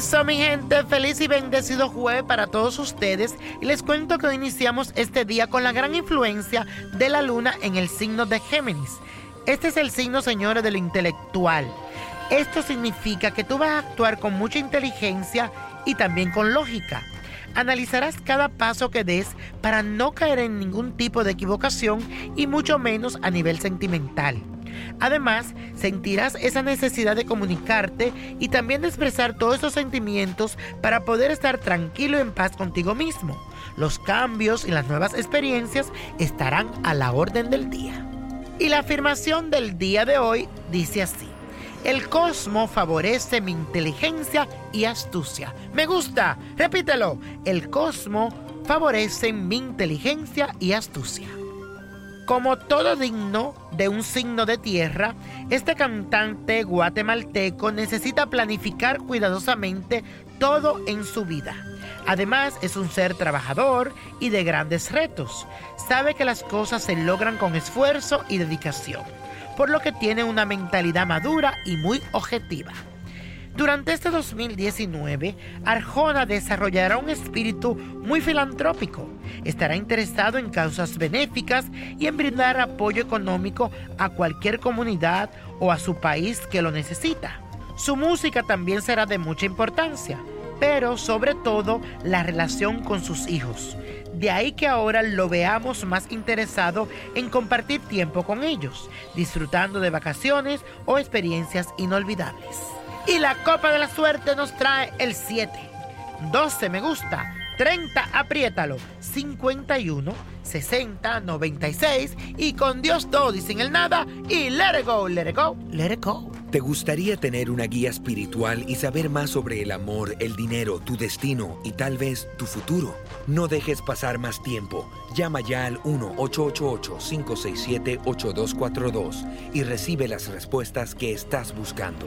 Eso, mi gente, feliz y bendecido jueves para todos ustedes. Y les cuento que hoy iniciamos este día con la gran influencia de la luna en el signo de Géminis. Este es el signo, señores, de lo intelectual. Esto significa que tú vas a actuar con mucha inteligencia y también con lógica. Analizarás cada paso que des para no caer en ningún tipo de equivocación y mucho menos a nivel sentimental. Además, sentirás esa necesidad de comunicarte y también de expresar todos esos sentimientos para poder estar tranquilo y en paz contigo mismo. Los cambios y las nuevas experiencias estarán a la orden del día. Y la afirmación del día de hoy dice así. El cosmo favorece mi inteligencia y astucia. Me gusta. Repítelo. El cosmo favorece mi inteligencia y astucia. Como todo digno de un signo de tierra, este cantante guatemalteco necesita planificar cuidadosamente todo en su vida. Además, es un ser trabajador y de grandes retos. Sabe que las cosas se logran con esfuerzo y dedicación, por lo que tiene una mentalidad madura y muy objetiva. Durante este 2019, Arjona desarrollará un espíritu muy filantrópico. Estará interesado en causas benéficas y en brindar apoyo económico a cualquier comunidad o a su país que lo necesita. Su música también será de mucha importancia, pero sobre todo la relación con sus hijos. De ahí que ahora lo veamos más interesado en compartir tiempo con ellos, disfrutando de vacaciones o experiencias inolvidables. Y la copa de la suerte nos trae el 7, 12 me gusta, 30 apriétalo, 51, 60, 96 y con Dios todo y sin el nada y let it go, let it go, let it go. ¿Te gustaría tener una guía espiritual y saber más sobre el amor, el dinero, tu destino y tal vez tu futuro? No dejes pasar más tiempo. Llama ya al 1-888-567-8242 y recibe las respuestas que estás buscando.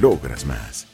logras más.